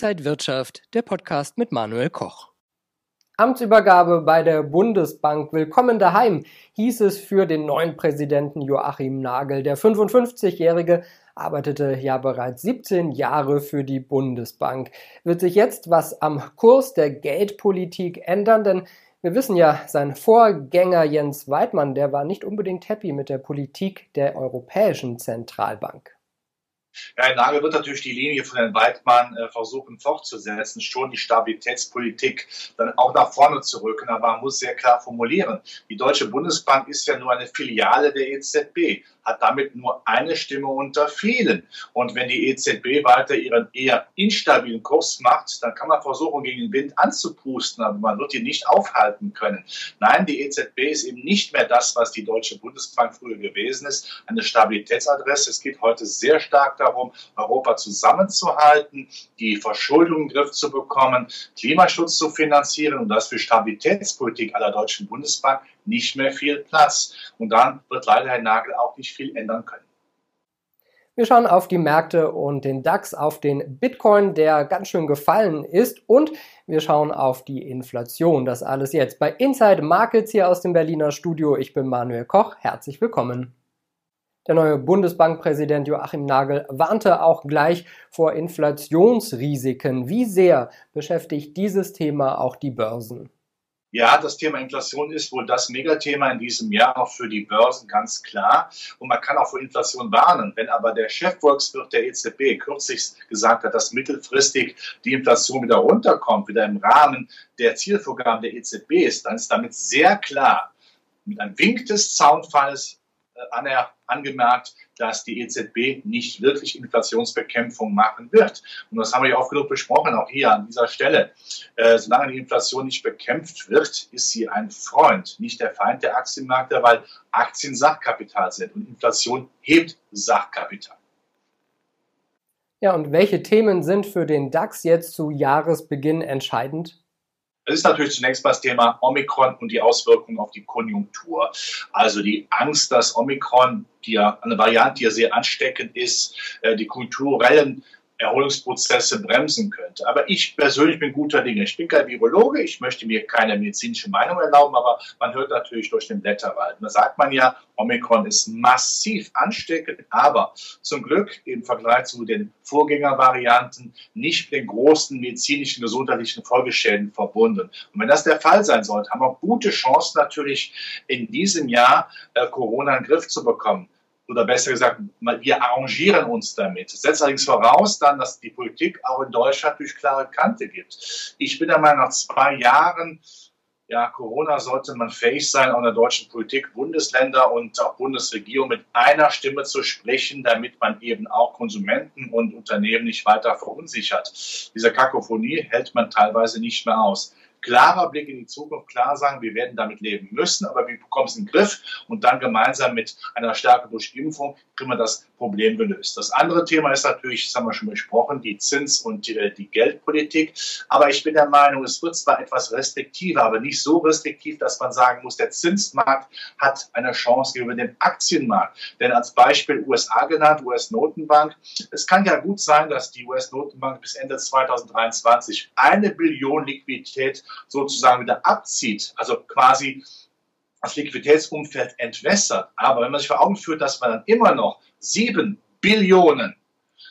Inside Wirtschaft, der Podcast mit Manuel Koch. Amtsübergabe bei der Bundesbank. Willkommen daheim, hieß es für den neuen Präsidenten Joachim Nagel. Der 55-Jährige arbeitete ja bereits 17 Jahre für die Bundesbank. Wird sich jetzt was am Kurs der Geldpolitik ändern? Denn wir wissen ja, sein Vorgänger Jens Weidmann, der war nicht unbedingt happy mit der Politik der Europäischen Zentralbank. Ja, Nagel wird natürlich die Linie von Herrn Weidmann äh, versuchen fortzusetzen, schon die Stabilitätspolitik dann auch nach vorne zu rücken. Aber man muss sehr klar formulieren, die Deutsche Bundesbank ist ja nur eine Filiale der EZB hat damit nur eine Stimme unter vielen. Und wenn die EZB weiter ihren eher instabilen Kurs macht, dann kann man versuchen, gegen den Wind anzupusten, aber man wird ihn nicht aufhalten können. Nein, die EZB ist eben nicht mehr das, was die Deutsche Bundesbank früher gewesen ist, eine Stabilitätsadresse. Es geht heute sehr stark darum, Europa zusammenzuhalten, die Verschuldung in den Griff zu bekommen, Klimaschutz zu finanzieren und das für Stabilitätspolitik aller Deutschen Bundesbank nicht mehr viel Platz. Und dann wird leider Herr Nagel auch nicht viel ändern können. Wir schauen auf die Märkte und den DAX, auf den Bitcoin, der ganz schön gefallen ist und wir schauen auf die Inflation. Das alles jetzt bei Inside Markets hier aus dem Berliner Studio. Ich bin Manuel Koch. Herzlich willkommen. Der neue Bundesbankpräsident Joachim Nagel warnte auch gleich vor Inflationsrisiken. Wie sehr beschäftigt dieses Thema auch die Börsen? Ja, das Thema Inflation ist wohl das Megathema in diesem Jahr auch für die Börsen ganz klar. Und man kann auch vor Inflation warnen. Wenn aber der Chefvolkswirt der EZB kürzlich gesagt hat, dass mittelfristig die Inflation wieder runterkommt, wieder im Rahmen der Zielvorgaben der EZB ist, dann ist damit sehr klar, mit einem Wink des Zaunfalls angemerkt, dass die EZB nicht wirklich Inflationsbekämpfung machen wird. Und das haben wir ja oft genug besprochen, auch hier an dieser Stelle. Äh, solange die Inflation nicht bekämpft wird, ist sie ein Freund, nicht der Feind der Aktienmärkte, weil Aktien Sachkapital sind und Inflation hebt Sachkapital. Ja, und welche Themen sind für den DAX jetzt zu Jahresbeginn entscheidend? Es ist natürlich zunächst mal das Thema Omikron und die Auswirkungen auf die Konjunktur. Also die Angst, dass Omikron, die ja eine Variante, die ja sehr ansteckend ist, äh, die kulturellen Erholungsprozesse bremsen könnte. Aber ich persönlich bin guter Dinge. Ich bin kein Virologe, ich möchte mir keine medizinische Meinung erlauben, aber man hört natürlich durch den Blätterwald. da sagt man ja, Omikron ist massiv ansteckend, aber zum Glück im Vergleich zu den Vorgängervarianten nicht mit den großen medizinischen, gesundheitlichen Folgeschäden verbunden. Und wenn das der Fall sein sollte, haben wir gute Chancen natürlich in diesem Jahr äh, Corona in den Griff zu bekommen oder besser gesagt, wir arrangieren uns damit. Das setzt allerdings voraus dann, dass die Politik auch in Deutschland durch klare Kante gibt. Ich bin der Meinung, nach zwei Jahren ja, Corona sollte man fähig sein, auch in der deutschen Politik, Bundesländer und auch Bundesregierung mit einer Stimme zu sprechen, damit man eben auch Konsumenten und Unternehmen nicht weiter verunsichert. Diese Kakophonie hält man teilweise nicht mehr aus klarer Blick in die Zukunft, klar sagen, wir werden damit leben müssen, aber wir bekommen es in den Griff und dann gemeinsam mit einer Stärke durch Impfung kriegen wir das Problem gelöst. Das andere Thema ist natürlich, das haben wir schon besprochen, die Zins- und die, die Geldpolitik. Aber ich bin der Meinung, es wird zwar etwas restriktiver, aber nicht so restriktiv, dass man sagen muss, der Zinsmarkt hat eine Chance gegenüber dem Aktienmarkt. Denn als Beispiel USA genannt, US-Notenbank, es kann ja gut sein, dass die US-Notenbank bis Ende 2023 eine Billion Liquidität sozusagen wieder abzieht, also quasi das Liquiditätsumfeld entwässert. Aber wenn man sich vor Augen führt, dass man dann immer noch sieben Billionen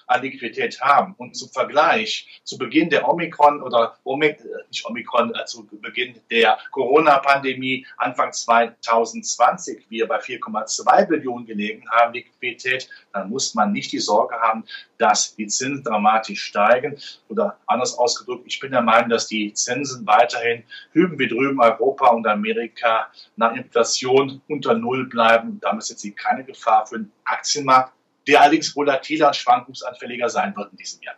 an Liquidität haben. Und zum Vergleich, zu Beginn der Omikron oder Omik, äh, nicht Omikron, äh, zu Beginn der Corona-Pandemie Anfang 2020 wir bei 4,2 Billionen gelegen haben Liquidität, dann muss man nicht die Sorge haben, dass die Zinsen dramatisch steigen. Oder anders ausgedrückt, ich bin der Meinung, dass die Zinsen weiterhin hüben wie drüben Europa und Amerika nach Inflation unter Null bleiben. Damit sind sie keine Gefahr für den Aktienmarkt der allerdings volatiler und schwankungsanfälliger sein wird in diesem Jahr.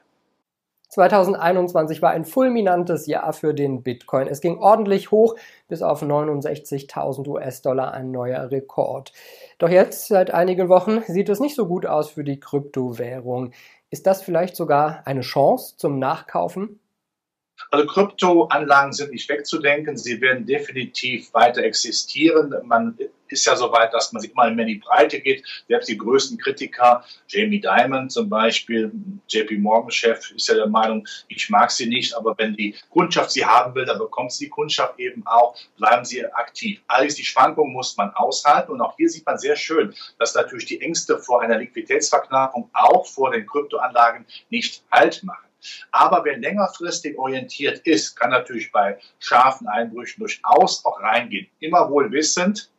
2021 war ein fulminantes Jahr für den Bitcoin. Es ging ordentlich hoch bis auf 69.000 US-Dollar, ein neuer Rekord. Doch jetzt, seit einigen Wochen, sieht es nicht so gut aus für die Kryptowährung. Ist das vielleicht sogar eine Chance zum Nachkaufen? Also Kryptoanlagen sind nicht wegzudenken. Sie werden definitiv weiter existieren. Man ist ja so weit, dass man sich immer mehr in die Breite geht. Selbst die größten Kritiker, Jamie Dimon zum Beispiel, JP Morgan-Chef, ist ja der Meinung, ich mag sie nicht, aber wenn die Kundschaft sie haben will, dann bekommt sie die Kundschaft eben auch, bleiben sie aktiv. Allerdings die Schwankungen muss man aushalten und auch hier sieht man sehr schön, dass natürlich die Ängste vor einer Liquiditätsverknappung auch vor den Kryptoanlagen nicht halt machen. Aber wer längerfristig orientiert ist, kann natürlich bei scharfen Einbrüchen durchaus auch reingehen. Immer wohl wissend,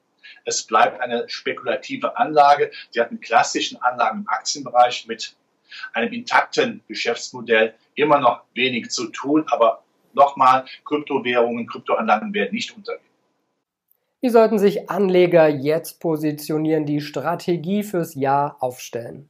es bleibt eine spekulative Anlage. Sie hat einen klassischen Anlagen im Aktienbereich mit einem intakten Geschäftsmodell immer noch wenig zu tun. Aber nochmal, Kryptowährungen, Kryptoanlagen werden nicht untergehen. Wie sollten sich Anleger jetzt positionieren, die Strategie fürs Jahr aufstellen?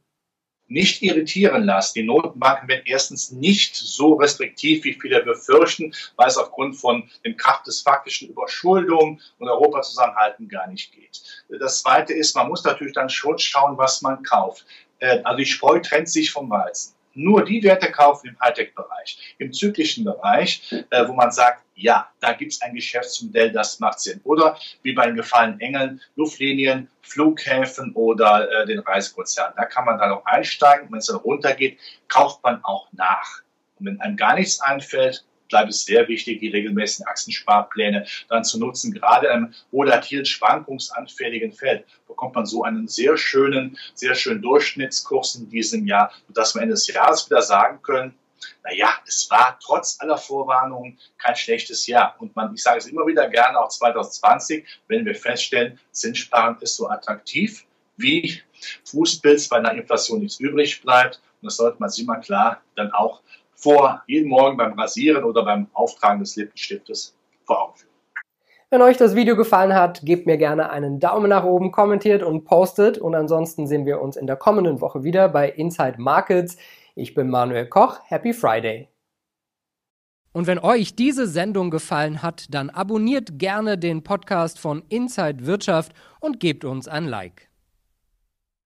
Nicht irritieren lassen. Die Notenbanken werden erstens nicht so restriktiv, wie viele befürchten, weil es aufgrund von dem Kraft des faktischen Überschuldung und Europazusammenhalten gar nicht geht. Das Zweite ist, man muss natürlich dann schon schauen, was man kauft. Äh, also die Spreu trennt sich vom Weizen nur die Werte kaufen im Hightech-Bereich. Im zyklischen Bereich, äh, wo man sagt, ja, da gibt es ein Geschäftsmodell, das macht Sinn. Oder wie bei den gefallenen Engeln, Luftlinien, Flughäfen oder äh, den Reisekonzernen. Da kann man dann auch einsteigen. Wenn es dann runtergeht, kauft man auch nach. Und wenn einem gar nichts einfällt, bleibt es sehr wichtig, die regelmäßigen Achsensparpläne dann zu nutzen. Gerade im volatilen, schwankungsanfälligen Feld bekommt man so einen sehr schönen, sehr schönen Durchschnittskurs in diesem Jahr, sodass wir Ende des Jahres wieder sagen können, naja, es war trotz aller Vorwarnungen kein schlechtes Jahr. Und man, ich sage es immer wieder gerne, auch 2020, wenn wir feststellen, Zinssparen ist so attraktiv, wie Fußpilz bei einer Inflation nichts übrig bleibt. Und das sollte man sich mal klar dann auch vor, jeden Morgen beim Rasieren oder beim Auftragen des Lippenstiftes vor Augen führen. Wenn euch das Video gefallen hat, gebt mir gerne einen Daumen nach oben, kommentiert und postet. Und ansonsten sehen wir uns in der kommenden Woche wieder bei Inside Markets. Ich bin Manuel Koch. Happy Friday. Und wenn euch diese Sendung gefallen hat, dann abonniert gerne den Podcast von Inside Wirtschaft und gebt uns ein Like.